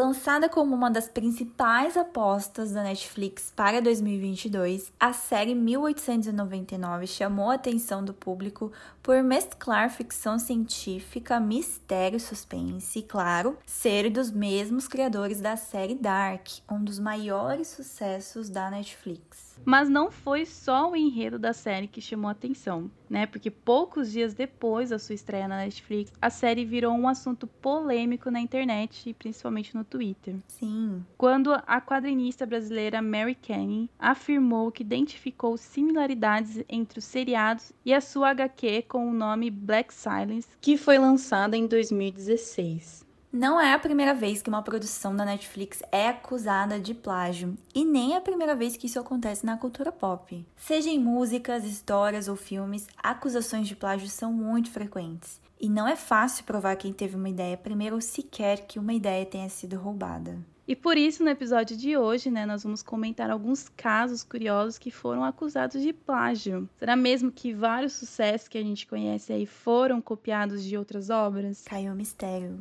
Lançada como uma das principais apostas da Netflix para 2022, a série 1899 chamou a atenção do público por mesclar ficção científica, mistério, suspense e, claro, ser dos mesmos criadores da série Dark, um dos maiores sucessos da Netflix. Mas não foi só o enredo da série que chamou a atenção, né? Porque poucos dias depois da sua estreia na Netflix, a série virou um assunto polêmico na internet e principalmente no Twitter. Sim. Quando a quadrinista brasileira Mary Kenny afirmou que identificou similaridades entre os seriados e a sua HQ com o nome Black Silence, que foi lançada em 2016. Não é a primeira vez que uma produção da Netflix é acusada de plágio, e nem é a primeira vez que isso acontece na cultura pop. Seja em músicas, histórias ou filmes, acusações de plágio são muito frequentes. E não é fácil provar quem teve uma ideia primeiro ou sequer que uma ideia tenha sido roubada. E por isso, no episódio de hoje, né, nós vamos comentar alguns casos curiosos que foram acusados de plágio. Será mesmo que vários sucessos que a gente conhece aí foram copiados de outras obras? Caiu o mistério.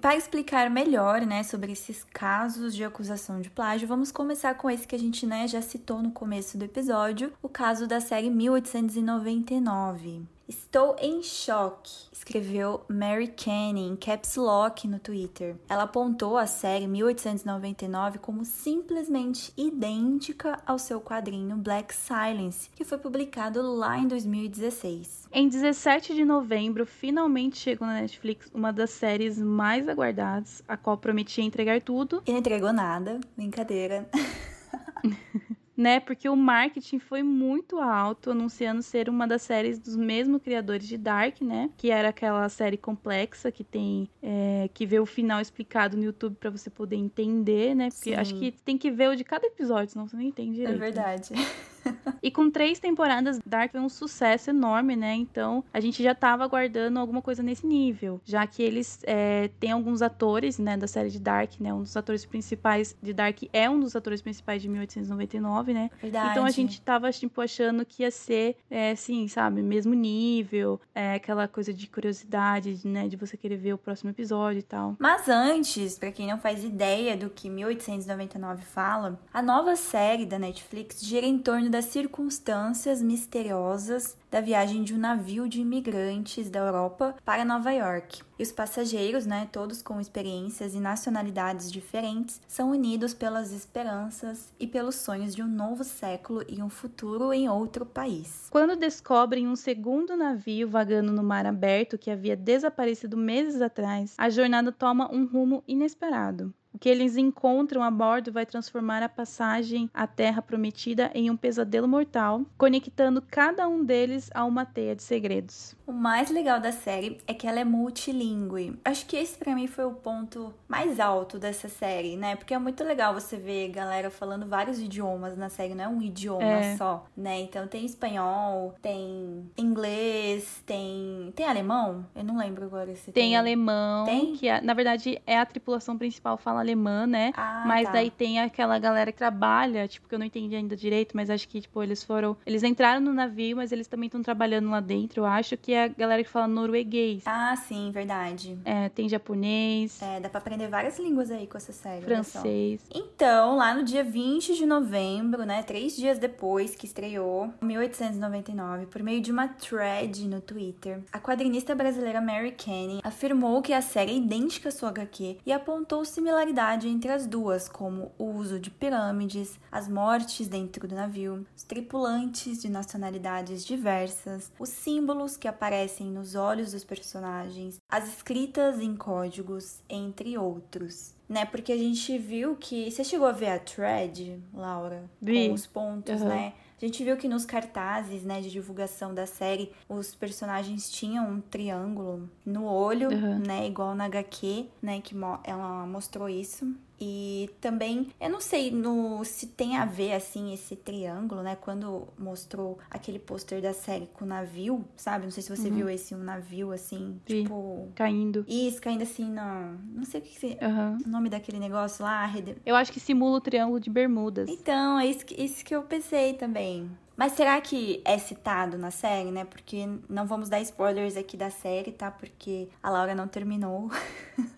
Para explicar melhor, né, sobre esses casos de acusação de plágio, vamos começar com esse que a gente, né, já citou no começo do episódio, o caso da série 1899. Estou em choque, escreveu Mary Kenny em caps lock no Twitter. Ela apontou a série 1899 como simplesmente idêntica ao seu quadrinho Black Silence, que foi publicado lá em 2016. Em 17 de novembro, finalmente chegou na Netflix uma das séries mais aguardadas, a qual prometia entregar tudo. E não entregou nada, brincadeira. né? Porque o marketing foi muito alto, anunciando ser uma das séries dos mesmos criadores de Dark, né? Que era aquela série complexa que tem é, que ver o final explicado no YouTube para você poder entender, né? Porque Sim. acho que tem que ver o de cada episódio, senão você não entende direito. É verdade. Né? e com três temporadas, Dark foi um sucesso enorme, né? Então a gente já tava aguardando alguma coisa nesse nível, já que eles é, têm alguns atores, né, da série de Dark, né? Um dos atores principais de Dark é um dos atores principais de 1899, né? Verdade. Então a gente tava, tipo, achando que ia ser, é, assim, sabe, mesmo nível, é, aquela coisa de curiosidade, né? De você querer ver o próximo episódio e tal. Mas antes, para quem não faz ideia do que 1899 fala, a nova série da Netflix gira em torno da das circunstâncias misteriosas da viagem de um navio de imigrantes da Europa para Nova York. E os passageiros, né, todos com experiências e nacionalidades diferentes, são unidos pelas esperanças e pelos sonhos de um novo século e um futuro em outro país. Quando descobrem um segundo navio vagando no mar aberto que havia desaparecido meses atrás, a jornada toma um rumo inesperado. O que eles encontram a bordo vai transformar a passagem à Terra Prometida em um pesadelo mortal, conectando cada um deles a uma teia de segredos. O mais legal da série é que ela é multilingüe. Acho que esse para mim foi o ponto mais alto dessa série, né? Porque é muito legal você ver galera falando vários idiomas na série, não é um idioma é. só, né? Então tem espanhol, tem inglês, tem tem alemão? Eu não lembro agora se tem. Tem alemão, tem? que é, na verdade é a tripulação principal fala alemã, né? Ah, mas tá. daí tem aquela galera que trabalha, tipo que eu não entendi ainda direito, mas acho que tipo eles foram, eles entraram no navio, mas eles também estão trabalhando lá dentro. Eu acho que é a galera que fala norueguês. Ah, sim, verdade. É, tem japonês. É, dá pra aprender várias línguas aí com essa série. Francês. Então, lá no dia 20 de novembro, né, três dias depois que estreou, 1899, por meio de uma thread no Twitter, a quadrinista brasileira Mary Kenny afirmou que a série é idêntica à sua HQ e apontou similaridade entre as duas, como o uso de pirâmides, as mortes dentro do navio, os tripulantes de nacionalidades diversas, os símbolos que aparecem nos olhos dos personagens, as escritas em códigos, entre outros. Né? Porque a gente viu que. Você chegou a ver a thread, Laura? Vi. Com os pontos, uhum. né? A gente viu que nos cartazes, né, de divulgação da série, os personagens tinham um triângulo no olho, uhum. né, igual na HQ, né, que ela mostrou isso. E também, eu não sei no, se tem a ver, assim, esse triângulo, né? Quando mostrou aquele pôster da série com o navio, sabe? Não sei se você uhum. viu esse, um navio, assim, Sim. tipo... Caindo. Isso, caindo assim, não... Não sei o que, que uhum. o nome daquele negócio lá. Rede... Eu acho que simula o Triângulo de Bermudas. Então, é isso que, isso que eu pensei também. Mas será que é citado na série, né? Porque não vamos dar spoilers aqui da série, tá? Porque a Laura não terminou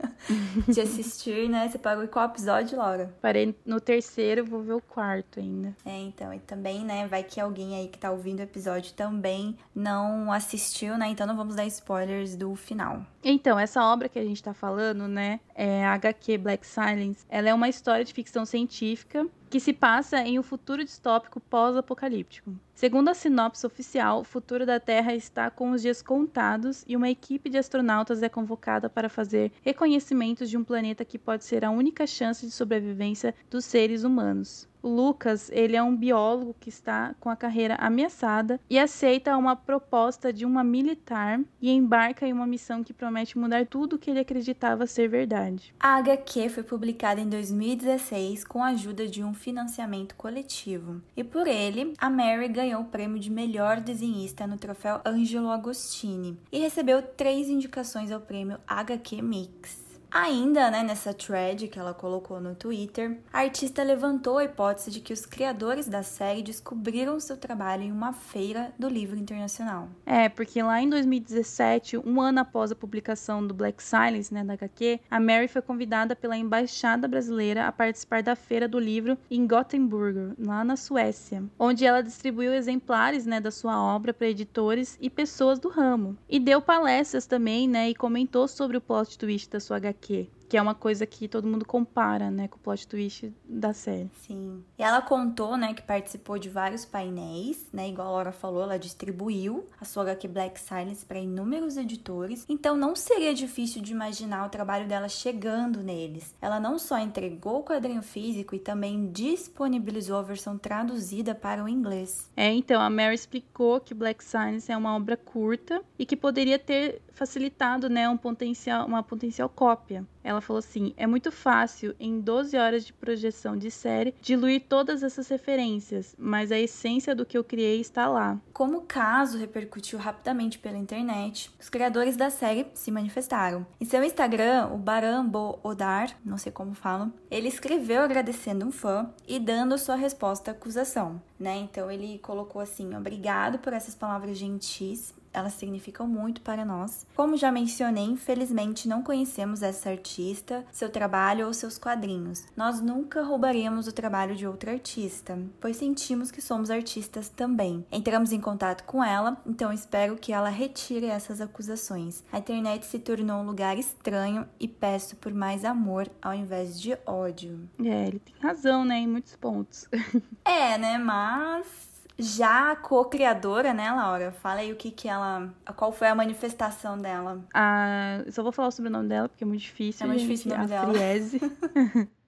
de assistir, né? Você pagou qual episódio, Laura? Parei no terceiro, vou ver o quarto ainda. É, então, e também, né? Vai que alguém aí que tá ouvindo o episódio também não assistiu, né? Então não vamos dar spoilers do final. Então, essa obra que a gente tá falando, né? É a HQ Black Silence. Ela é uma história de ficção científica que se passa em um futuro distópico pós-apocalíptico. Segundo a sinopse oficial, o futuro da Terra está com os dias contados e uma equipe de astronautas é convocada para fazer reconhecimentos de um planeta que pode ser a única chance de sobrevivência dos seres humanos. Lucas, ele é um biólogo que está com a carreira ameaçada e aceita uma proposta de uma militar e embarca em uma missão que promete mudar tudo o que ele acreditava ser verdade. A HQ foi publicada em 2016 com a ajuda de um financiamento coletivo. E por ele, a Mary ganhou o prêmio de melhor desenhista no troféu Angelo Agostini e recebeu três indicações ao prêmio HQ Mix. Ainda né, nessa thread que ela colocou no Twitter, a artista levantou a hipótese de que os criadores da série descobriram seu trabalho em uma feira do livro internacional. É, porque lá em 2017, um ano após a publicação do Black Silence, né, da HQ, a Mary foi convidada pela embaixada brasileira a participar da feira do livro em Gothenburg, lá na Suécia, onde ela distribuiu exemplares né, da sua obra para editores e pessoas do ramo. E deu palestras também, né, e comentou sobre o plot twist da sua HQ aqui. Que é uma coisa que todo mundo compara, né, com o plot twist da série. Sim. E ela contou, né, que participou de vários painéis, né, igual a Laura falou, ela distribuiu a sua HQ Black Silence para inúmeros editores, então não seria difícil de imaginar o trabalho dela chegando neles. Ela não só entregou o quadrinho físico e também disponibilizou a versão traduzida para o inglês. É, então a Mary explicou que Black Silence é uma obra curta e que poderia ter facilitado, né, um potencial, uma potencial cópia. Ela falou assim: é muito fácil, em 12 horas de projeção de série, diluir todas essas referências, mas a essência do que eu criei está lá. Como o caso repercutiu rapidamente pela internet, os criadores da série se manifestaram. Em seu Instagram, o Barambo Odar, não sei como falam, ele escreveu agradecendo um fã e dando sua resposta à acusação. Né? Então ele colocou assim: obrigado por essas palavras gentis elas significam muito para nós. Como já mencionei, infelizmente não conhecemos essa artista, seu trabalho ou seus quadrinhos. Nós nunca roubaremos o trabalho de outra artista, pois sentimos que somos artistas também. Entramos em contato com ela, então espero que ela retire essas acusações. A internet se tornou um lugar estranho e peço por mais amor ao invés de ódio. É, ele tem razão, né, em muitos pontos. é, né, mas já a co-criadora, né, Laura? Fala aí o que que ela... Qual foi a manifestação dela? Ah, só vou falar o sobrenome dela, porque é muito difícil. É muito gente. difícil o nome a dela. Friese.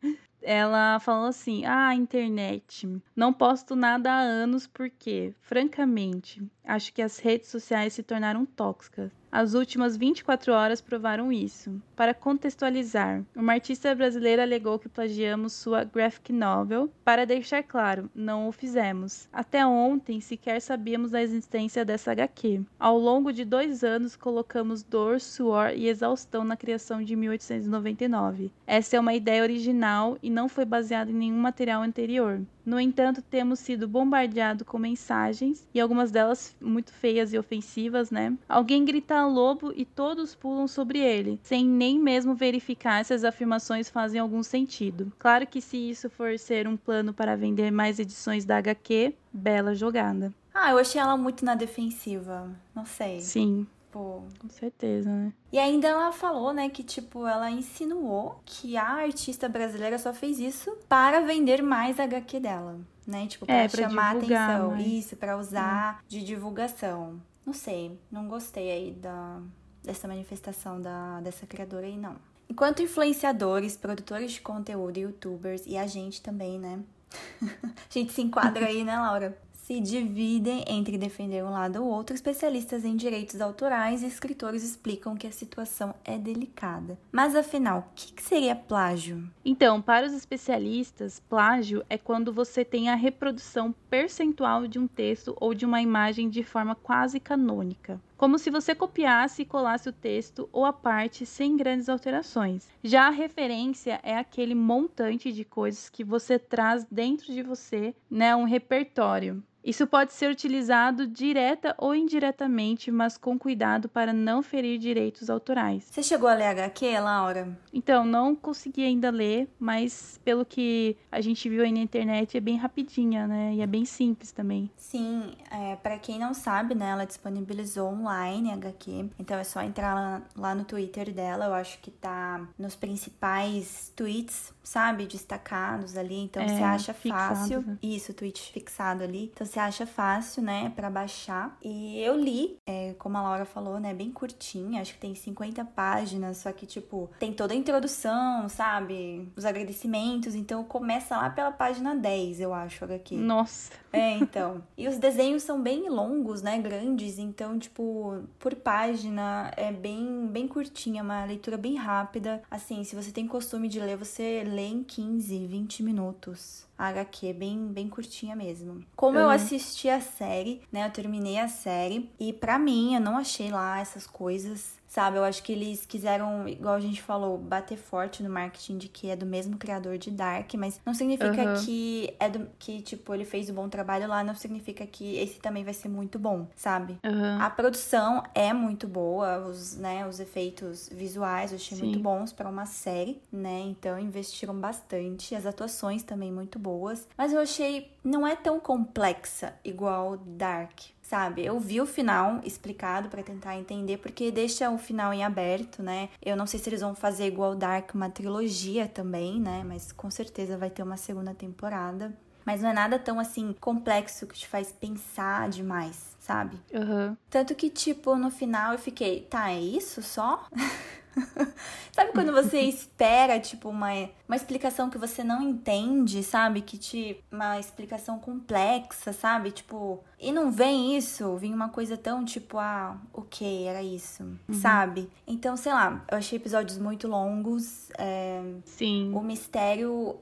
ela falou assim: Ah, internet, não posto nada há anos porque, francamente, acho que as redes sociais se tornaram tóxicas. As últimas 24 horas provaram isso. Para contextualizar, uma artista brasileira alegou que plagiamos sua graphic novel. Para deixar claro, não o fizemos. Até ontem sequer sabíamos da existência dessa HQ. Ao longo de dois anos, colocamos dor, suor e exaustão na criação de 1899. Essa é uma ideia original e não foi baseada em nenhum material anterior. No entanto, temos sido bombardeados com mensagens, e algumas delas muito feias e ofensivas, né? Alguém grita lobo e todos pulam sobre ele, sem nem mesmo verificar se as afirmações fazem algum sentido. Claro que se isso for ser um plano para vender mais edições da HQ, bela jogada. Ah, eu achei ela muito na defensiva. Não sei. Sim. Pô. Com certeza, né? E ainda ela falou, né, que tipo, ela insinuou que a artista brasileira só fez isso para vender mais a HQ dela, né? Tipo, pra, é, pra chamar atenção. Mais. Isso, para usar hum. de divulgação. Não sei, não gostei aí da, dessa manifestação da, dessa criadora aí, não. Enquanto influenciadores, produtores de conteúdo, youtubers e a gente também, né? a gente se enquadra aí, né, Laura? Se dividem entre defender um lado ou outro. Especialistas em direitos autorais e escritores explicam que a situação é delicada. Mas afinal, o que, que seria plágio? Então, para os especialistas, plágio é quando você tem a reprodução percentual de um texto ou de uma imagem de forma quase canônica como se você copiasse e colasse o texto ou a parte sem grandes alterações. Já a referência é aquele montante de coisas que você traz dentro de você, né, um repertório. Isso pode ser utilizado direta ou indiretamente, mas com cuidado para não ferir direitos autorais. Você chegou a ler HQ, Laura? Então, não consegui ainda ler, mas pelo que a gente viu aí na internet, é bem rapidinha, né? E é bem simples também. Sim, é, para quem não sabe, né, ela disponibilizou online HQ, então é só entrar lá, lá no Twitter dela, eu acho que tá nos principais tweets, sabe, destacados ali, então é, você acha fixado, fácil. Né? Isso, tweet fixado ali. Então você acha fácil, né, para baixar. E eu li, é, como a Laura falou, né, bem curtinha, acho que tem 50 páginas, só que, tipo, tem toda a introdução, sabe? Os agradecimentos, então começa lá pela página 10, eu acho, aqui. Nossa! É, então. E os desenhos são bem longos, né, grandes, então, tipo, por página é bem, bem curtinha, uma leitura bem rápida. Assim, se você tem costume de ler, você lê em 15, 20 minutos a HQ, bem, bem curtinha mesmo. Como uhum. eu assisti a série, né? Eu terminei a série e para mim eu não achei lá essas coisas sabe? Eu acho que eles quiseram, igual a gente falou, bater forte no marketing de que é do mesmo criador de Dark, mas não significa uhum. que é do que tipo ele fez um bom trabalho lá, não significa que esse também vai ser muito bom, sabe? Uhum. A produção é muito boa, os, né, os efeitos visuais eu achei Sim. muito bons para uma série, né? Então investiram bastante, as atuações também muito boas, mas eu achei não é tão complexa igual Dark, sabe? Eu vi o final explicado para tentar entender, porque deixa o final em aberto, né? Eu não sei se eles vão fazer igual Dark, uma trilogia também, né? Mas com certeza vai ter uma segunda temporada. Mas não é nada tão assim complexo que te faz pensar demais, sabe? Uhum. Tanto que, tipo, no final eu fiquei, tá, é isso só? sabe quando você espera, tipo, uma, uma explicação que você não entende, sabe? Que te. Uma explicação complexa, sabe? Tipo. E não vem isso, vem uma coisa tão tipo, ah, ok, era isso, uhum. sabe? Então, sei lá, eu achei episódios muito longos. É... Sim. O mistério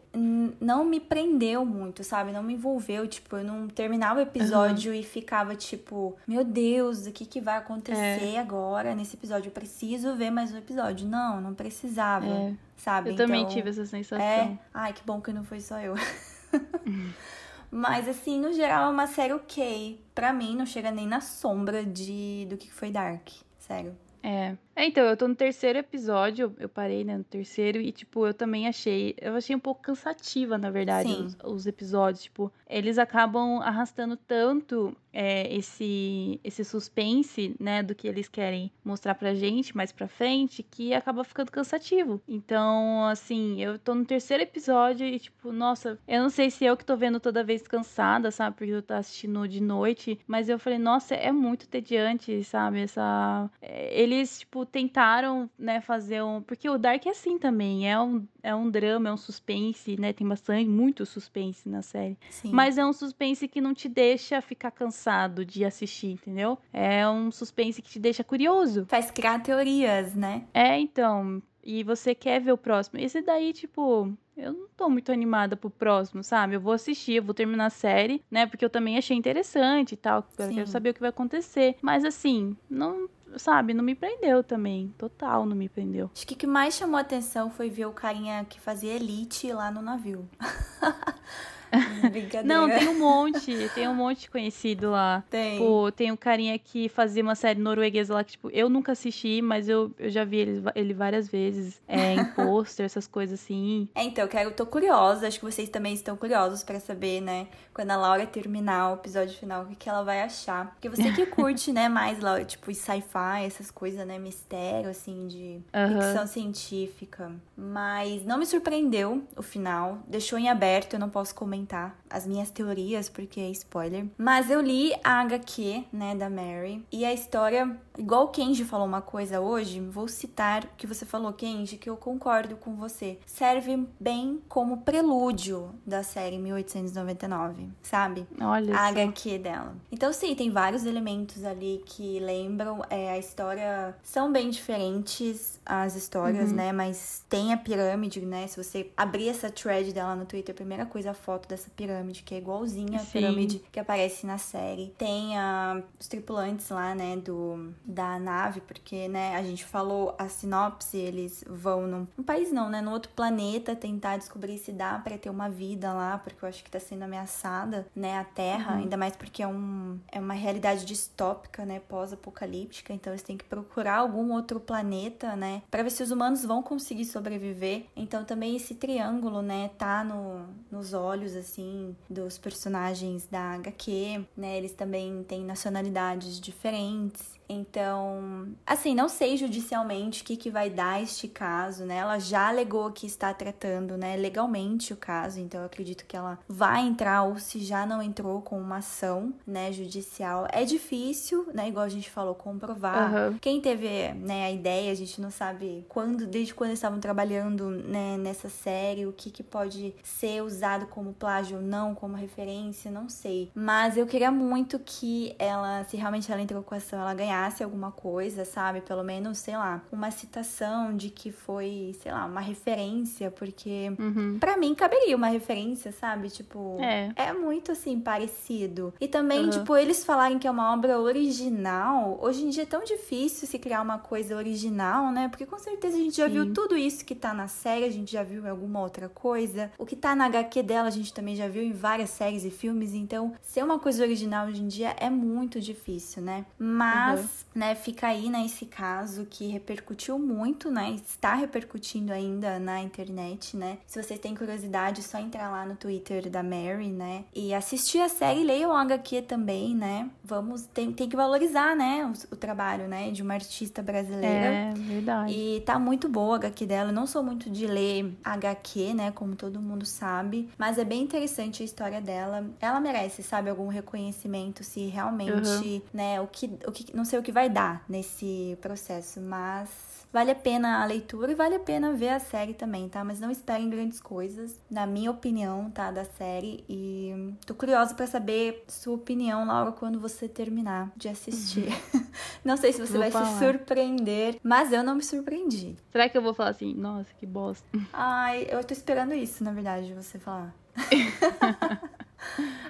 não me prendeu muito, sabe? Não me envolveu. Tipo, eu não terminava o episódio uhum. e ficava tipo, meu Deus, o que, que vai acontecer é. agora nesse episódio? Eu preciso ver mais um episódio. Não, não precisava, é. Sabe? Eu então, também tive essa sensação. É, ai, que bom que não foi só eu. Mas, assim, no geral, é uma série ok. Pra mim, não chega nem na sombra de do que foi Dark. Sério. É. É, então, eu tô no terceiro episódio, eu parei, né, no terceiro, e, tipo, eu também achei, eu achei um pouco cansativa, na verdade, os, os, episódios, tipo, eles acabam arrastando tanto é, esse, esse suspense, né, do que eles querem mostrar pra gente mais pra frente, que acaba ficando cansativo. Então, assim, eu tô no terceiro episódio e, tipo, nossa, eu não sei se eu que tô vendo toda vez cansada, sabe, porque eu tô assistindo de noite, mas eu falei, nossa, é muito tediante, sabe, essa... É, eles, tipo, tentaram, né, fazer um. Porque o Dark é assim também. É um, é um drama, é um suspense, né? Tem bastante, muito suspense na série. Sim. Mas é um suspense que não te deixa ficar cansado de assistir, entendeu? É um suspense que te deixa curioso. Faz criar teorias, né? É, então. E você quer ver o próximo. Esse daí, tipo, eu não tô muito animada pro próximo, sabe? Eu vou assistir, eu vou terminar a série, né? Porque eu também achei interessante e tal. Eu quero saber o que vai acontecer. Mas assim, não sabe, não me prendeu também. Total, não me prendeu. Acho que o que mais chamou a atenção foi ver o carinha que fazia elite lá no navio. Não, tem um monte, tem um monte conhecido lá. Tem. Tipo, tem um carinha que fazia uma série norueguesa lá que, tipo, eu nunca assisti, mas eu, eu já vi ele, ele várias vezes é, em pôster, essas coisas assim. É, então, eu quero, tô curiosa, acho que vocês também estão curiosos para saber, né, quando a Laura terminar o episódio final, o que, que ela vai achar. Porque você que curte, né, mais, Laura, tipo, sci-fi, essas coisas, né, mistério, assim, de uhum. ficção científica. Mas não me surpreendeu o final, deixou em aberto, eu não posso comentar as minhas teorias, porque é spoiler. Mas eu li a HQ, né, da Mary, e a história, igual o Kenji falou uma coisa hoje, vou citar o que você falou, Kenji, que eu concordo com você. Serve bem como prelúdio da série 1899, sabe? Olha a. HQ dela. Então, sim, tem vários elementos ali que lembram é, a história. São bem diferentes as histórias, Uhum. né? Mas tem a pirâmide, né? Se você abrir essa thread dela no Twitter, a primeira coisa, a foto dessa pirâmide, que é igualzinha à pirâmide que aparece na série. Tem ah, os tripulantes lá, né? Do, da nave, porque, né? A gente falou a sinopse, eles vão num, país não, né? No outro planeta tentar descobrir se dá pra ter uma vida lá, porque eu acho que tá sendo ameaçada, né? A Terra, ainda mais porque é, um, é uma realidade distópica, né? Pós-apocalíptica, então eles têm que procurar algum outro planeta, né? Pra ver se os humanos vão conseguir sobreviver. Então também esse triângulo, né? Tá no, nos olhos, assim, dos personagens da HQ, né? Eles também têm nacionalidades diferentes. Então, assim, não sei judicialmente o que, que vai dar este caso, né? Ela já alegou que está tratando, né, legalmente o caso, então eu acredito que ela vai entrar ou se já não entrou com uma ação, né, judicial. É difícil, né, igual a gente falou, comprovar. Aham. Quem teve, né, a ideia, a gente não sabe quando, desde quando eles estavam trabalhando, né, nessa série, o que que pode ser usado como plágio ou não, como referência, não sei. Mas eu queria muito que ela, se realmente ela entrou com ação, ela ganhasse alguma coisa, sabe? Pelo menos, sei lá, uma citação de que foi, sei lá, uma referência, porque Uhum. Pra mim caberia uma referência, sabe? Tipo, É. muito assim parecido. E também, Uhum. tipo, eles falarem que é uma obra original, hoje em dia é tão difícil se criar uma coisa original, né? Porque com certeza a gente já Sim. viu tudo isso que tá na série, a gente já viu em alguma outra coisa. O que tá na HQ dela, a gente também já viu em várias séries e filmes, então ser uma coisa original hoje em dia é muito difícil, né? Mas, Uhum. Né, fica aí, né, esse caso que repercutiu muito, né? Está repercutindo ainda na internet, né? Se vocês têm curiosidade, é só entrar lá no Twitter da Mary, né? E assistir a série, leiam o HQ também, né? Vamos, tem, tem que valorizar, né, o, o trabalho, né, de uma artista brasileira. É, verdade. E tá muito boa a HQ dela. Eu não sou muito de ler HQ, né? Como todo mundo sabe. Mas é bem interessante a história dela. Ela merece, sabe, algum reconhecimento se realmente, né? O que, o que. Não sei o que vai dar nesse processo, mas. Vale a pena a leitura e vale a pena ver a série também, tá? Mas não esperem grandes coisas, na minha opinião, tá? Da série. E tô curiosa pra saber sua opinião, Laura, quando você terminar de assistir. não sei se você Vou vai se falar. surpreender, mas eu não me surpreendi. Será que eu vou falar assim, nossa, que bosta? Ai, eu tô esperando isso, na verdade, de você falar.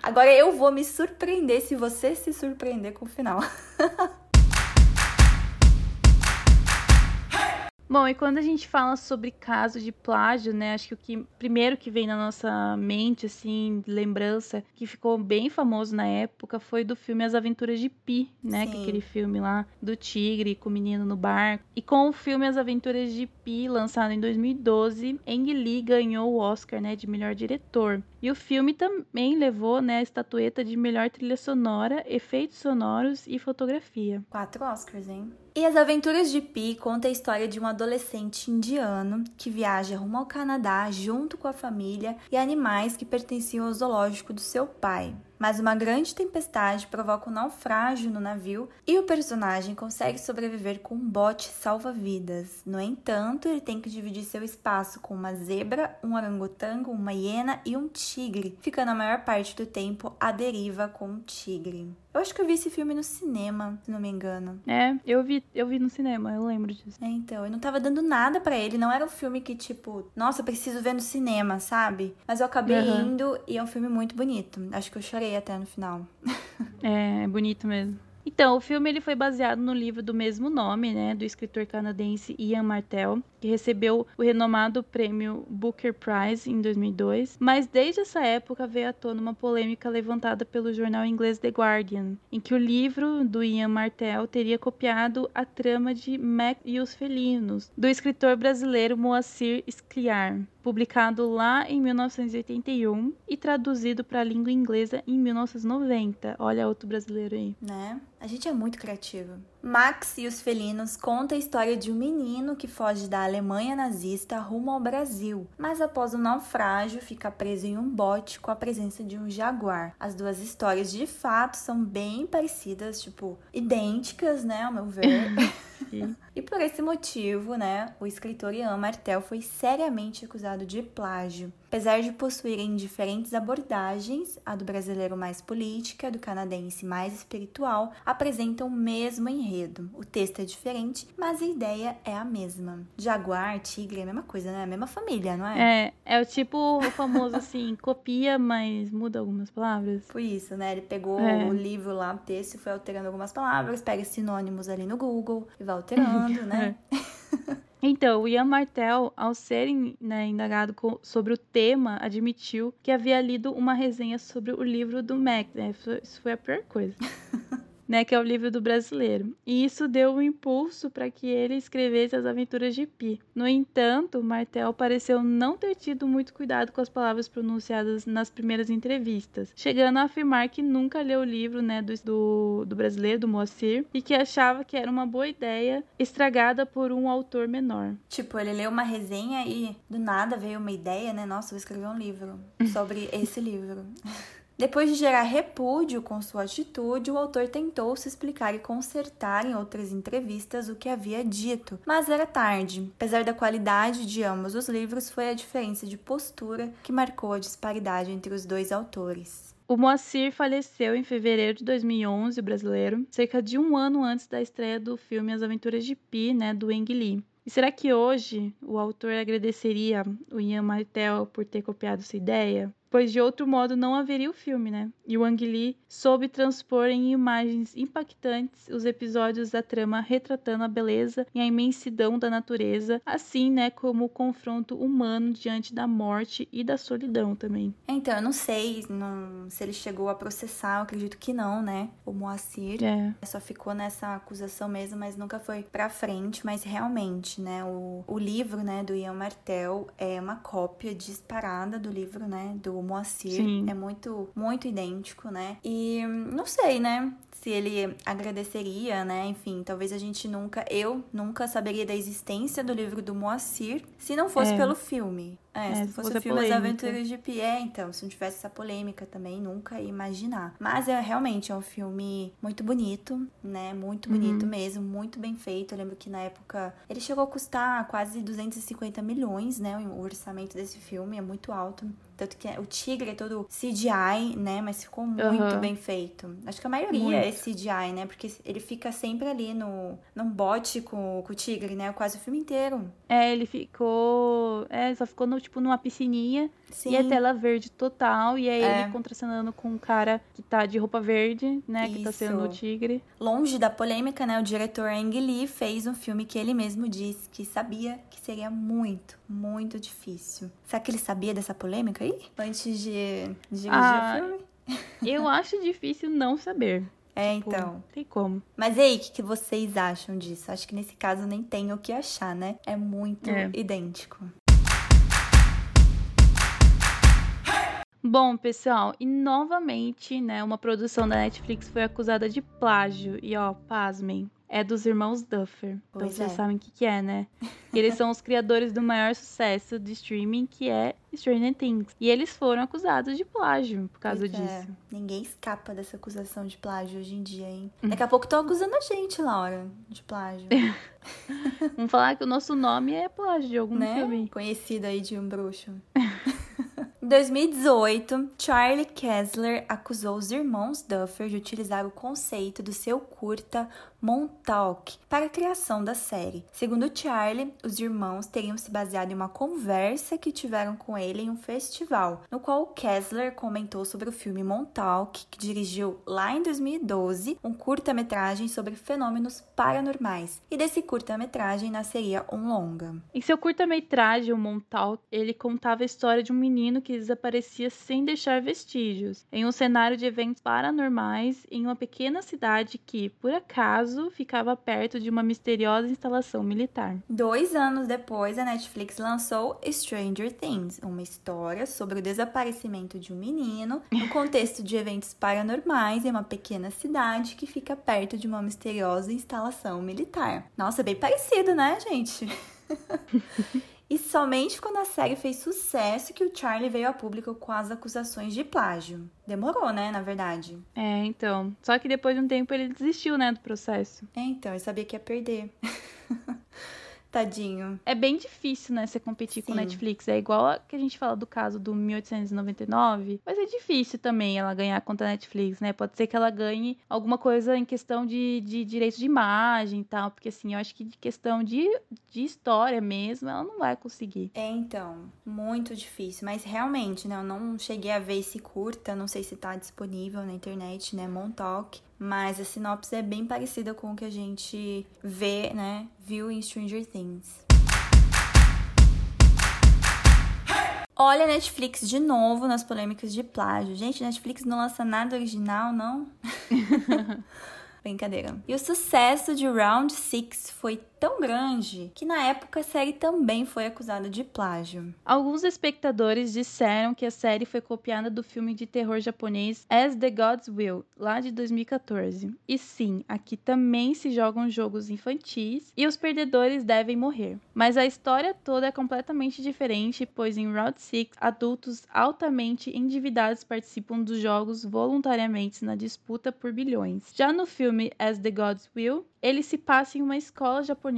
Agora eu vou me surpreender se você se surpreender com o final. Bom, e quando a gente fala sobre caso de plágio, né? Acho que o que primeiro que vem na nossa mente, assim, lembrança, que ficou bem famoso na época, foi do filme As Aventuras de Pi, né? Que é Sim. aquele filme lá do tigre com o menino no barco. E com o filme As Aventuras de Pi, lançado em 2012, Ang Lee ganhou o Oscar, né? De melhor diretor. E o filme também levou, né, a estatueta de melhor trilha sonora, efeitos sonoros e fotografia. Quatro Oscars, hein? E As Aventuras de Pi conta a história de um adolescente indiano que viaja rumo ao Canadá junto com a família e animais que pertenciam ao zoológico do seu pai. Mas uma grande tempestade provoca um naufrágio no navio e o personagem consegue sobreviver com um bote salva-vidas. No entanto, ele tem que dividir seu espaço com uma zebra, um orangotango, uma hiena e um tigre, ficando a maior parte do tempo à deriva com o tigre. Eu acho que eu vi esse filme no cinema, se não me engano. É, eu vi, eu vi no cinema, eu lembro disso. É, então, eu não tava dando nada pra ele, não era um filme que, tipo, nossa, preciso ver no cinema, sabe? Mas eu acabei Aham. indo e é um filme muito bonito. Acho que eu chorei até no final. É, é bonito mesmo. Então, o filme ele foi baseado no livro do mesmo nome, né, do escritor canadense Ian Martel, que recebeu o renomado prêmio Booker Prize em 2002. Mas desde essa época veio à tona uma polêmica levantada pelo jornal inglês The Guardian, em que o livro do Ian Martel teria copiado a trama de Mac e os Felinos, do escritor brasileiro Moacir Scliar, publicado lá em 1981 e traduzido para a língua inglesa em 1990. Olha outro brasileiro aí. Né? A gente é muito criativo. Max e os Felinos conta a história de um menino que foge da Alemanha nazista rumo ao Brasil, mas após um naufrágio fica preso em um bote com a presença de um jaguar. As duas histórias de fato são bem parecidas, tipo, idênticas, né, ao meu ver. e por esse motivo, né, o escritor Ian Martel foi seriamente acusado de plágio. Apesar de possuírem diferentes abordagens, a do brasileiro mais política, a do canadense mais espiritual, apresentam o mesmo enredo. O texto é diferente, mas a ideia é a mesma. Jaguar, tigre, é a mesma coisa, né? A mesma família, não é? É, é o tipo famoso assim, copia, mas muda algumas palavras. Por isso, né? Ele pegou é. o livro lá, o texto, e foi alterando algumas palavras, pega sinônimos ali no Google e vai alterando, né? Então, o Ian Martel, ao ser né, indagado sobre o tema, admitiu que havia lido uma resenha sobre o livro do Mac. Né? Isso foi a pior coisa. né, que é o livro do brasileiro. E isso deu um impulso para que ele escrevesse as aventuras de Pi. No entanto, Martel pareceu não ter tido muito cuidado com as palavras pronunciadas nas primeiras entrevistas, chegando a afirmar que nunca leu o livro né, do, do, do brasileiro, do Moacir, e que achava que era uma boa ideia estragada por um autor menor. Tipo, ele leu uma resenha e do nada veio uma ideia, né? Nossa, vou escrever um livro sobre esse livro. Depois de gerar repúdio com sua atitude, o autor tentou se explicar e consertar em outras entrevistas o que havia dito, mas era tarde. Apesar da qualidade de ambos os livros, foi a diferença de postura que marcou a disparidade entre os dois autores. O Moacir faleceu em fevereiro de 2011, o brasileiro, cerca de um ano antes da estreia do filme As Aventuras de Pi, né, do Eng Lee. E será que hoje o autor agradeceria o Ian Martel por ter copiado sua ideia? Pois de outro modo não haveria o filme, né? E o Ang Lee soube transpor em imagens impactantes os episódios da trama retratando a beleza e a imensidão da natureza, assim, né, como o confronto humano diante da morte e da solidão também. Então, eu não sei não, se ele chegou a processar, eu acredito que não, né? O Moacir é. só ficou nessa acusação mesmo, mas nunca foi pra frente, mas realmente, né, o, o livro, né, do Ian Martel é uma cópia disparada do livro, né, do o Moacir. Sim. É muito, muito idêntico, né? E não sei, né? Se ele agradeceria, né? Enfim, talvez a gente nunca, eu nunca saberia da existência do livro do Moacir se não fosse é. pelo filme. É, é, se fosse o filme As Aventuras de Pierre, então, se não tivesse essa polêmica também, nunca ia imaginar. Mas é realmente é um filme muito bonito, né? Muito bonito uhum. mesmo, muito bem feito. Eu lembro que na época ele chegou a custar quase 250 milhões, né? O orçamento desse filme é muito alto. Tanto que o tigre é todo CGI, né? Mas ficou muito uhum. bem feito. Acho que a maioria muito. é CGI, né? Porque ele fica sempre ali no num bote com, com o tigre, né? Quase o filme inteiro. É, ele ficou. É, só ficou no, tipo, numa piscininha. Sim. E a tela verde total. E aí é. ele contracenando com um cara que tá de roupa verde, né? Isso. Que tá sendo o tigre. Longe da polêmica, né? O diretor Ang Lee fez um filme que ele mesmo disse que sabia que seria muito, muito difícil. Será que ele sabia dessa polêmica aí? Antes de, dirigir ah, o filme? Eu acho difícil não saber. É, tipo, então. Tem como. Mas e aí, o que, que, vocês acham disso? Acho que nesse caso nem tem o que achar, né? É muito é. idêntico. Bom, pessoal, e novamente, né, uma produção da Netflix foi acusada de plágio. E ó, pasmem, é dos irmãos Duffer. Então pois vocês é. sabem o que, que é, né? Eles são os criadores do maior sucesso de streaming, que é Stranger Things. E eles foram acusados de plágio por causa pois é. disso. É. Ninguém escapa dessa acusação de plágio hoje em dia, hein? Daqui a pouco estão acusando a gente, Laura, de plágio. Vamos falar que o nosso nome é plágio de algum né? filme. Conhecido aí de um bruxo. Em 2018, Charlie Kessler acusou os irmãos Duffer de utilizar o conceito do seu curta Montauk para a criação da série. Segundo Charlie, os irmãos teriam se baseado em uma conversa que tiveram com ele em um festival, no qual Kessler comentou sobre o filme Montauk, que dirigiu lá em 2012, um curta-metragem sobre fenômenos paranormais. E desse curta-metragem nasceria um longa. Em seu curta-metragem, o Montauk, ele contava a história de um menino que desaparecia sem deixar vestígios, em um cenário de eventos paranormais em uma pequena cidade que, por acaso, ficava perto de uma misteriosa instalação militar. Dois anos depois, a Netflix lançou Stranger Things, uma história sobre o desaparecimento de um menino no contexto de eventos paranormais em uma pequena cidade que fica perto de uma misteriosa instalação militar. Nossa, bem parecido, né, gente? E somente quando a série fez sucesso que o Charlie veio a público com as acusações de plágio. Demorou, né, na verdade. É, então. Só que depois de um tempo ele desistiu, né, do processo. É, então, eu sabia que ia perder. Tadinho. É bem difícil, né, você competir Sim. com Netflix. É igual a que a gente fala do caso do 1899. Mas é difícil também ela ganhar contra a Netflix, né? Pode ser que ela ganhe alguma coisa em questão de, de direito de imagem e tal. Porque, assim, eu acho que de questão de, de história mesmo, ela não vai conseguir. É, então. Muito difícil. Mas realmente, né? Eu não cheguei a ver esse curta. Não sei se tá disponível na internet, né? Montauk mas a sinopse é bem parecida com o que a gente vê, né, viu em Stranger Things. Olha a Netflix de novo nas polêmicas de plágio. Gente, Netflix não lança nada original, não? Brincadeira. E o sucesso de Round 6 foi tão grande que na época a série também foi acusada de plágio. Alguns espectadores disseram que a série foi copiada do filme de terror japonês As the Gods Will, lá de 2014. E sim, aqui também se jogam jogos infantis e os perdedores devem morrer. Mas a história toda é completamente diferente, pois em Round 6 adultos altamente endividados participam dos jogos voluntariamente na disputa por bilhões. Já no filme As the Gods Will, ele se passa em uma escola japonesa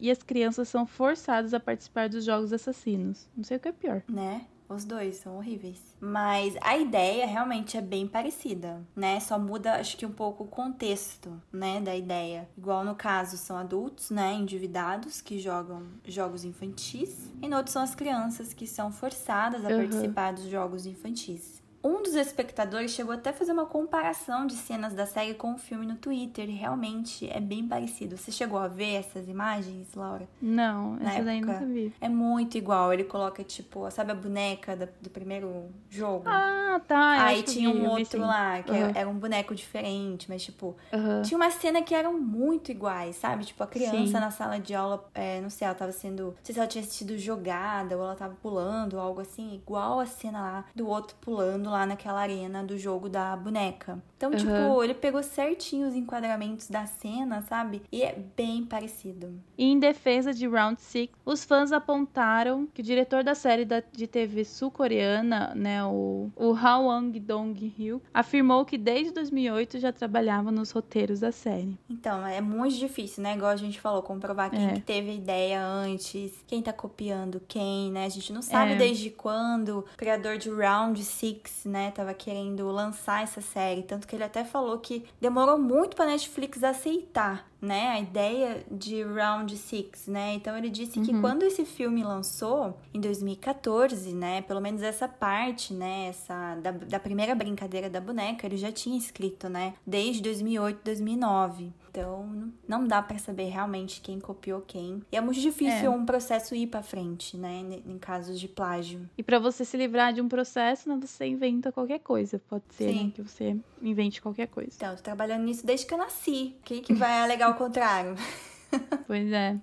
e as crianças são forçadas a participar dos jogos assassinos. Não sei o que é pior. Né? Os dois são horríveis. Mas a ideia realmente é bem parecida, né? Só muda, acho que um pouco o contexto, né, da ideia. Igual no caso são adultos, né, endividados que jogam jogos infantis, e no outro são as crianças que são forçadas a uhum. participar dos jogos infantis. Um dos espectadores chegou até a fazer uma comparação de cenas da série com o filme no Twitter. E realmente é bem parecido. Você chegou a ver essas imagens, Laura? Não, essa daí nunca vi. É muito igual. Ele coloca, tipo, sabe a boneca do primeiro jogo? Ah, tá. Aí tinha vi, um outro lá, que uhum. era um boneco diferente, mas, tipo, uhum. tinha uma cena que eram muito iguais, sabe? Tipo, a criança Sim. na sala de aula, é, não sei, ela tava sendo. Não sei se ela tinha sido jogada ou ela tava pulando, algo assim, igual a cena lá do outro pulando lá naquela arena do jogo da boneca. Então, uhum. tipo, ele pegou certinho os enquadramentos da cena, sabe? E é bem parecido. E em defesa de Round 6, os fãs apontaram que o diretor da série da, de TV sul-coreana, né, o, o Hwang Dong-hyuk, afirmou que desde 2008 já trabalhava nos roteiros da série. Então, é muito difícil, né? Igual a gente falou, comprovar quem é. que teve a ideia antes, quem tá copiando quem, né? A gente não sabe é. desde quando o criador de Round 6 né, tava querendo lançar essa série, tanto que ele até falou que demorou muito para Netflix aceitar, né, a ideia de Round Six, né? Então ele disse uhum. que quando esse filme lançou em 2014, né, pelo menos essa parte, né, essa da, da primeira brincadeira da boneca, ele já tinha escrito, né, desde 2008, 2009. Então, não dá para saber realmente quem copiou quem. E é muito difícil é. um processo ir para frente, né, em casos de plágio. E para você se livrar de um processo, né, você inventa qualquer coisa. Pode ser né, que você invente qualquer coisa. Então, eu tô trabalhando nisso desde que eu nasci. Quem que vai alegar o contrário? pois é.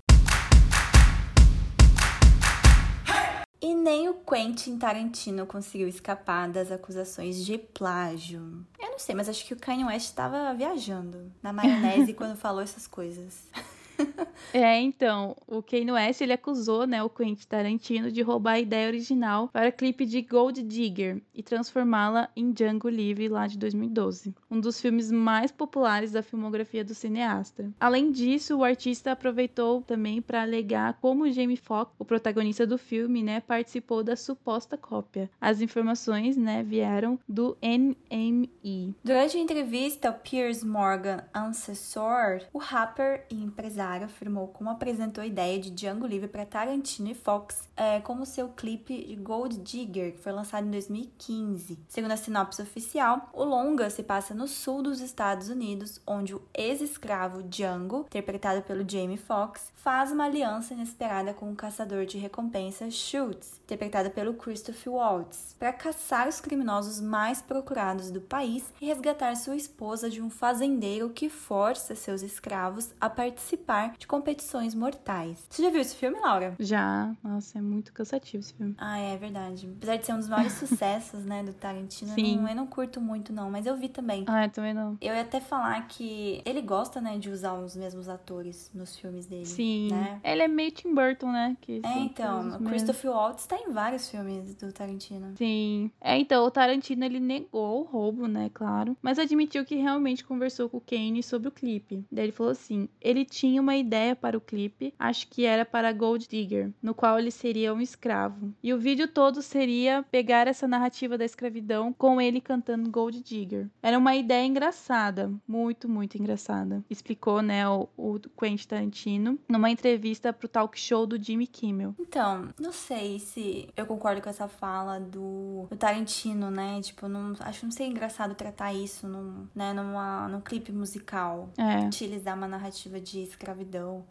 E nem o Quentin Tarantino conseguiu escapar das acusações de plágio. Eu não sei, mas acho que o Kanye West estava viajando na maionese quando falou essas coisas. é, então, o Kanye West, ele acusou, né, o Quentin Tarantino de roubar a ideia original para clipe de Gold Digger e transformá-la em Django Livre lá de 2012, um dos filmes mais populares da filmografia do cineasta. Além disso, o artista aproveitou também para alegar como Jamie Foxx, o protagonista do filme, né, participou da suposta cópia. As informações, né, vieram do NME. Durante a entrevista ao Piers Morgan Ancestor, o rapper e empresário afirmou como apresentou a ideia de Django Livre para Tarantino e Fox é, como seu clipe Gold Digger, que foi lançado em 2015. Segundo a sinopse oficial, o longa se passa no sul dos Estados Unidos, onde o ex-escravo Django, interpretado pelo Jamie Foxx, faz uma aliança inesperada com o caçador de recompensas Schultz, interpretado pelo Christopher Waltz, para caçar os criminosos mais procurados do país e resgatar sua esposa de um fazendeiro que força seus escravos a participar de competições mortais. Você já viu esse filme, Laura? Já. Nossa, é muito cansativo esse filme. Ah, é verdade. Apesar de ser um dos maiores sucessos, né, do Tarantino, Sim. Eu, não, eu não curto muito, não, mas eu vi também. Ah, eu também não. Eu ia até falar que ele gosta, né, de usar os mesmos atores nos filmes dele. Sim. Né? Ele é meio Tim Burton, né? Que É, então, o. Christopher Waltz tá em vários filmes do Tarantino. Sim. É, então, o Tarantino, ele negou o roubo, né, claro, mas admitiu que realmente conversou com o Kane sobre o clipe. Daí ele falou assim, ele tinha uma ideia para o clipe, acho que era para Gold Digger, no qual ele seria um escravo. E o vídeo todo seria pegar essa narrativa da escravidão com ele cantando Gold Digger. Era uma ideia engraçada, muito, muito engraçada. Explicou, né, o, o Quentin Tarantino numa entrevista pro talk show do Jimmy Kimmel. Então, não sei se eu concordo com essa fala do, do Tarantino, né? Tipo, não, acho que não seria engraçado tratar isso num, né, numa, num clipe musical. É. Utilizar uma narrativa de escravidão.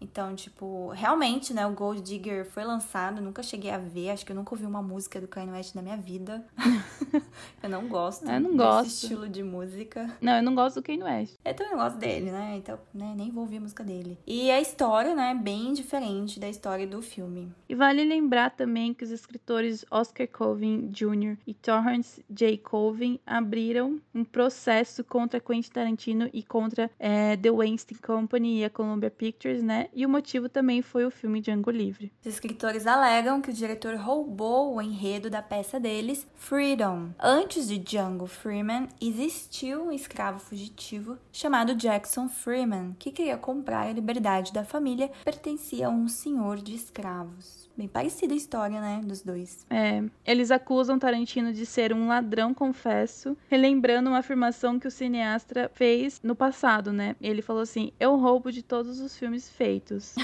Então, tipo, realmente, né? O Gold Digger foi lançado, nunca cheguei a ver. Acho que eu nunca ouvi uma música do Kanye West na minha vida. eu não gosto Eu não desse gosto. estilo de música. Não, eu não gosto do Kanye West. Eu também não gosto dele, né? Então, né, nem vou ouvir a música dele. E a história, né, é bem diferente da história do filme. E vale lembrar também que os escritores Oscar Coven Jr. e Torrance J. Coven abriram um processo contra Quentin Tarantino e contra eh, The Weinstein Company e a Columbia Pictures, né? E o motivo também foi o filme Django Livre. Os escritores alegam que o diretor roubou o enredo da peça deles, Freedom. Antes de Django Freeman, existiu um escravo fugitivo chamado Jackson Freeman, que queria comprar a liberdade da família, pertencia a um senhor de escravos. Bem parecida a história, né, dos dois. É, eles acusam Tarantino de ser um ladrão confesso, relembrando uma afirmação que o cineasta fez no passado, né? Ele falou assim: Eu roubo de todos os filmes feitos.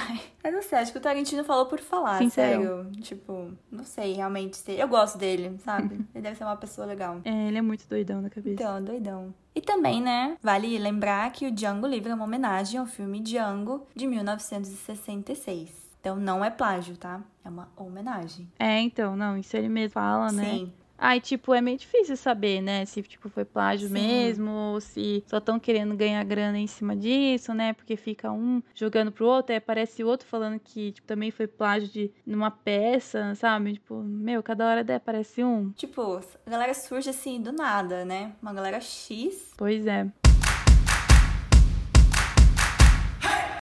Eu não sei, acho que o Tarantino falou por falar, Sincerão. sério. Tipo, não sei realmente se. Eu gosto dele, sabe? Ele deve ser uma pessoa legal. É, ele é muito doidão na cabeça. Então, doidão. E também, né, vale lembrar que o Django Livre é uma homenagem ao filme Django de 1966. Então não é plágio, tá? É uma homenagem. É, então, não, isso ele mesmo fala, né? Sim. Ai, tipo, é meio difícil saber, né? Se, tipo, foi plágio Sim. mesmo, ou se só estão querendo ganhar grana em cima disso, né? Porque fica um jogando pro outro, aí aparece o outro falando que, tipo, também foi plágio de numa peça, sabe? Tipo, meu, cada hora daí aparece um. Tipo, a galera surge assim do nada, né? Uma galera X. Pois é.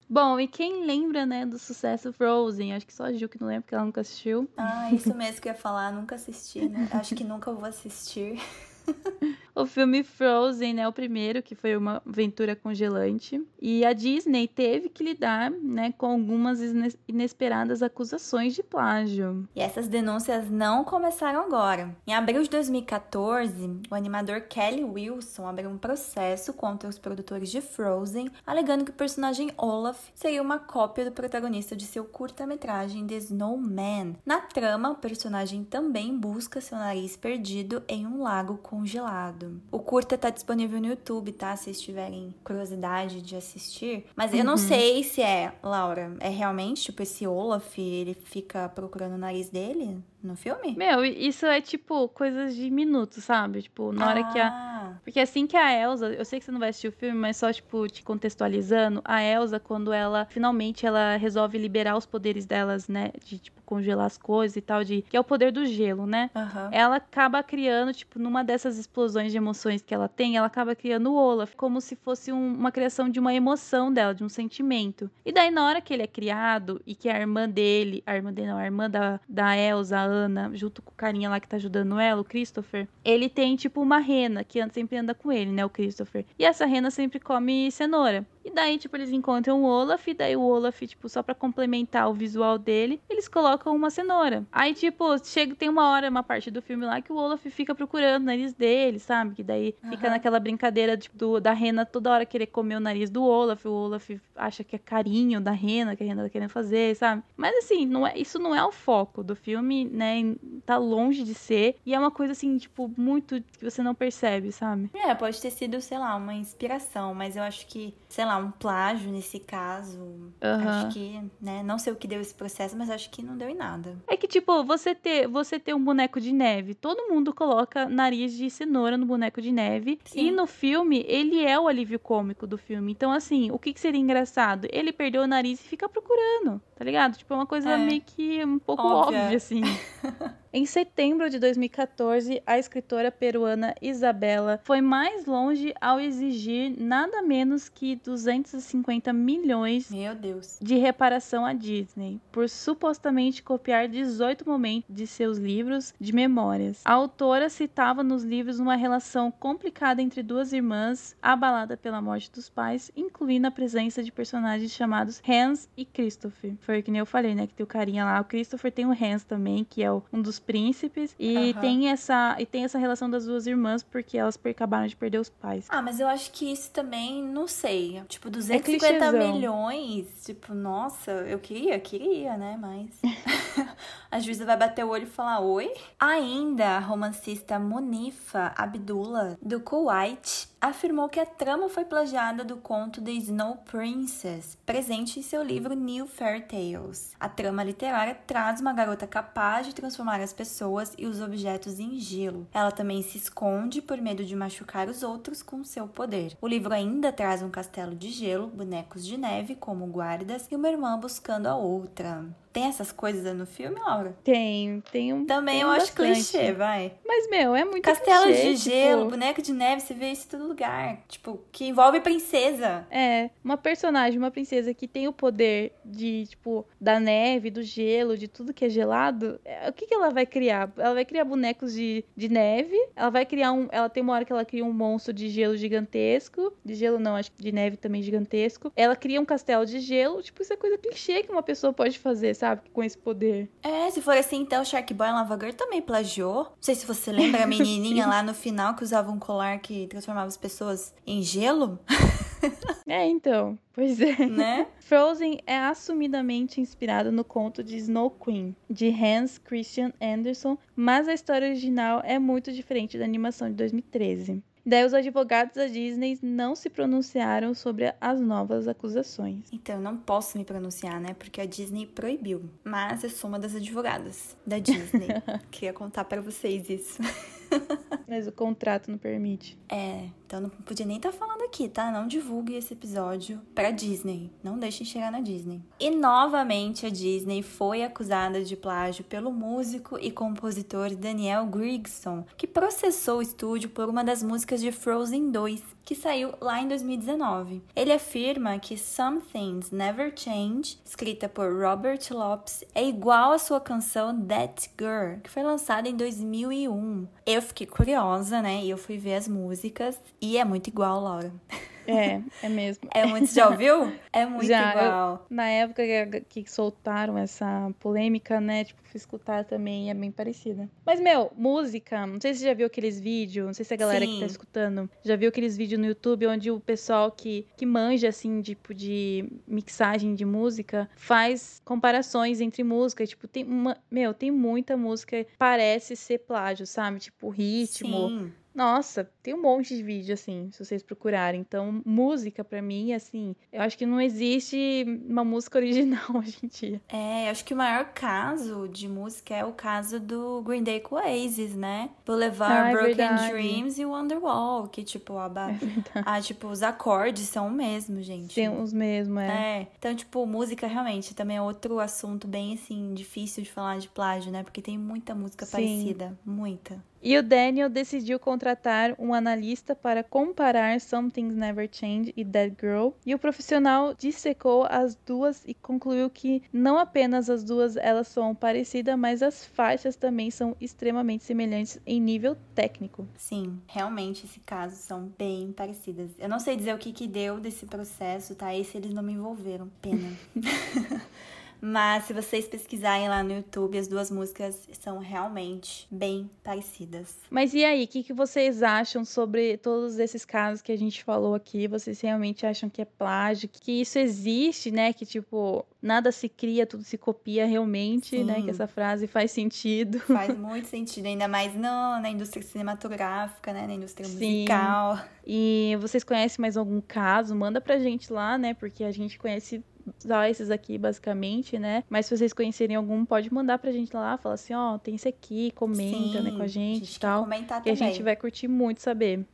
Bom, e quem lembra, né, do sucesso Frozen? Acho que só a Gil que não lembra, porque ela nunca assistiu. Ah, isso mesmo que eu ia falar, nunca assisti, né? Acho que nunca vou assistir. O filme Frozen, né, o primeiro, que foi uma aventura congelante. E a Disney teve que lidar, né, com algumas ines- inesperadas acusações de plágio. E essas denúncias não começaram agora. Em abril de 2014, o animador Kelly Wilson abriu um processo contra os produtores de Frozen, alegando que o personagem Olaf seria uma cópia do protagonista de seu curta-metragem The Snowman. Na trama, o personagem também busca seu nariz perdido em um lago congelado. O curta tá disponível no YouTube, tá? Se vocês tiverem curiosidade de assistir. Mas eu não sei se é, Laura, é realmente, tipo, esse Olaf, ele fica procurando o nariz dele no filme? Meu, isso é tipo coisas de minutos, sabe? Tipo, na hora que a. Porque assim que a Elsa, eu sei que você não vai assistir o filme, mas só, tipo, te contextualizando, a Elsa, quando ela finalmente ela resolve liberar os poderes delas, né? De, tipo, congelar as coisas e tal, de. Que é o poder do gelo, né? Aham. ela acaba criando, tipo, numa dessas explosões de emoções que ela tem, ela acaba criando o Olaf, como se fosse um- uma criação de uma emoção dela, de um sentimento. E daí, na hora que ele é criado, e que a irmã dele, a irmã dele não, a irmã da, da Elsa, a Ana, junto com o carinha lá que tá ajudando ela, o Christopher, ele tem, tipo, uma rena, que anda- sempre anda com ele, né, o Christopher. E essa rena sempre come cenoura. E daí, tipo, eles encontram o Olaf, e daí o Olaf, tipo, só pra complementar o visual dele, eles colocam uma cenoura. Aí, tipo, chega, tem uma hora, uma parte do filme lá que o Olaf fica procurando o nariz dele, sabe? Que daí uhum. fica naquela brincadeira tipo, do, da Rena toda hora querer comer o nariz do Olaf. O Olaf acha que é carinho da Rena, que a Rena tá querendo fazer, sabe? Mas assim, não é, isso não é o foco do filme, né? Tá longe de ser. E é uma coisa assim, tipo, muito que você não percebe, sabe? É, pode ter sido, sei lá, uma inspiração, mas eu acho que, sei lá, um plágio nesse caso. Uhum. Acho que, né? Não sei o que deu esse processo, mas acho que não deu em nada. É que, tipo, você ter, você ter um boneco de neve, todo mundo coloca nariz de cenoura no boneco de neve. Sim. E no filme, ele é o alívio cômico do filme. Então, assim, o que, que seria engraçado? Ele perdeu o nariz e fica procurando, tá ligado? Tipo, é uma coisa é. meio que um pouco óbvia, óbvia assim. Em setembro de 2014, a escritora peruana Isabela foi mais longe ao exigir nada menos que 250 milhões Meu Deus. de reparação à Disney por supostamente copiar 18 momentos de seus livros de memórias. A autora citava nos livros uma relação complicada entre duas irmãs, abalada pela morte dos pais, incluindo a presença de personagens chamados Hans e Christopher. Foi o que nem eu falei, né? Que tem o carinha lá. O Christopher tem o Hans também, que é um dos príncipes e uhum. tem essa e tem essa relação das duas irmãs porque elas acabaram de perder os pais. Ah, mas eu acho que isso também, não sei, tipo 250 é milhões, tipo, nossa, eu queria, queria, né, mas a juíza vai bater o olho e falar oi. Ainda a romancista Munifa Abdullah do Kuwait afirmou que a trama foi plagiada do conto The Snow Princess, presente em seu livro New Fairy Tales. A trama literária traz uma garota capaz de transformar as pessoas e os objetos em gelo. Ela também se esconde por medo de machucar os outros com seu poder. O livro ainda traz um castelo de gelo, bonecos de neve como guardas e uma irmã buscando a outra. Tem essas coisas no filme, Laura? Tem, tem um. Também tem eu acho clichê, vai. Mas, meu, é muito Castelo clichê, de tipo... gelo, boneco de neve, você vê isso em todo lugar. Tipo, que envolve princesa. É, uma personagem, uma princesa que tem o poder de, tipo, da neve, do gelo, de tudo que é gelado. É, o que, que ela vai criar? Ela vai criar bonecos de, de neve. Ela vai criar um. Ela tem uma hora que ela cria um monstro de gelo gigantesco. De gelo não, acho que de neve também gigantesco. Ela cria um castelo de gelo. Tipo, isso é coisa clichê que uma pessoa pode fazer, sabe? Com esse poder. É, se for assim, então Shark Boy Lava Girl também plagiou. Não sei se você lembra a menininha lá no final que usava um colar que transformava as pessoas em gelo. é, então. Pois é. Né? Frozen é assumidamente inspirado no conto de Snow Queen, de Hans Christian Andersen, mas a história original é muito diferente da animação de 2013. Daí os advogados da Disney não se pronunciaram sobre as novas acusações. Então, eu não posso me pronunciar, né? Porque a Disney proibiu. Mas eu sou uma das advogadas da Disney. Queria contar para vocês isso. Mas o contrato não permite. É, então não podia nem estar tá falando aqui, tá? Não divulgue esse episódio pra Disney. Não deixem chegar na Disney. E novamente a Disney foi acusada de plágio pelo músico e compositor Daniel Grigson, que processou o estúdio por uma das músicas de Frozen 2, que saiu lá em 2019. Ele afirma que Some Things Never Change, escrita por Robert Lopes, é igual à sua canção That Girl, que foi lançada em 2001. Eu fiquei curiosa, né? E eu fui ver as músicas e é muito igual, Laura. É, é mesmo. É muito, já ouviu? É muito já, igual. Eu, na época que, que, soltaram essa polêmica, né? Tipo, fui escutar também, é bem parecida. Mas, meu, música, não sei se você já viu aqueles vídeos, não sei se a galera Sim. que tá escutando já viu aqueles vídeos no YouTube onde o pessoal que, que manja, assim, tipo, de mixagem de música, faz comparações entre música. Tipo, tem uma. Meu, tem muita música que parece ser plágio, sabe? Tipo, ritmo. Sim. Nossa, tem um monte de vídeo assim, se vocês procurarem. Então, música para mim, assim, eu acho que não existe uma música original hoje em dia. É, eu acho que o maior caso de música é o caso do Green Day com Oasis, né? Boulevard, ah, é Broken verdade. Dreams e Wonderwall, que tipo, a, ba... é a, tipo, os acordes são o mesmo, gente. Tem os mesmos, é. É, então, tipo, música realmente também é outro assunto bem, assim, difícil de falar de plágio, né? Porque tem muita música Sim. parecida, muita. E o Daniel decidiu contratar um analista para comparar Something's Never Change e Dead Girl. E o profissional dissecou as duas e concluiu que não apenas as duas elas são parecidas, mas as faixas também são extremamente semelhantes em nível técnico. Sim, realmente esse caso são bem parecidas. Eu não sei dizer o que que deu desse processo, tá? Esse eles não me envolveram, pena. Mas se vocês pesquisarem lá no YouTube, as duas músicas são realmente bem parecidas. Mas e aí, o que, que vocês acham sobre todos esses casos que a gente falou aqui? Vocês realmente acham que é plágio? Que isso existe, né? Que tipo, nada se cria, tudo se copia realmente, Sim. né? Que essa frase faz sentido. Faz muito sentido, ainda mais no, na indústria cinematográfica, né? Na indústria Sim. musical. E vocês conhecem mais algum caso? Manda pra gente lá, né? Porque a gente conhece só esses aqui, basicamente, né? Mas se vocês conhecerem algum, pode mandar pra gente lá, falar assim, ó, oh, tem esse aqui, comenta, Sim, né, com a gente e tal. Que também. a gente vai curtir muito saber.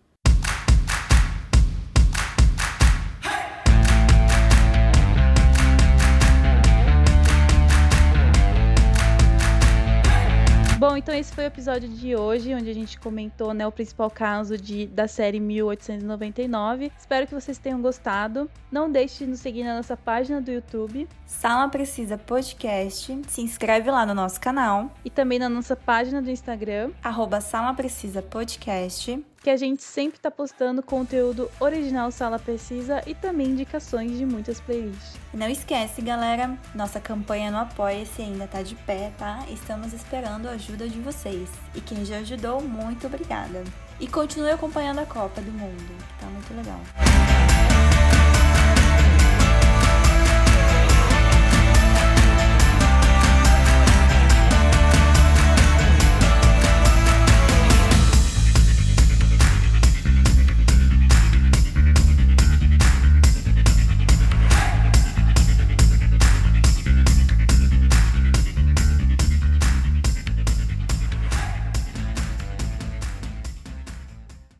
Bom, então esse foi o episódio de hoje, onde a gente comentou né, o principal caso de, da série 1899. Espero que vocês tenham gostado. Não deixe de nos seguir na nossa página do YouTube. Sala Precisa Podcast. Se inscreve lá no nosso canal. E também na nossa página do Instagram. Arroba Sala Precisa Podcast que a gente sempre está postando conteúdo original Sala Precisa e também indicações de muitas playlists. Não esquece, galera, nossa campanha no Apoia-se ainda tá de pé, tá? Estamos esperando a ajuda de vocês. E quem já ajudou, muito obrigada. E continue acompanhando a Copa do Mundo, que tá muito legal.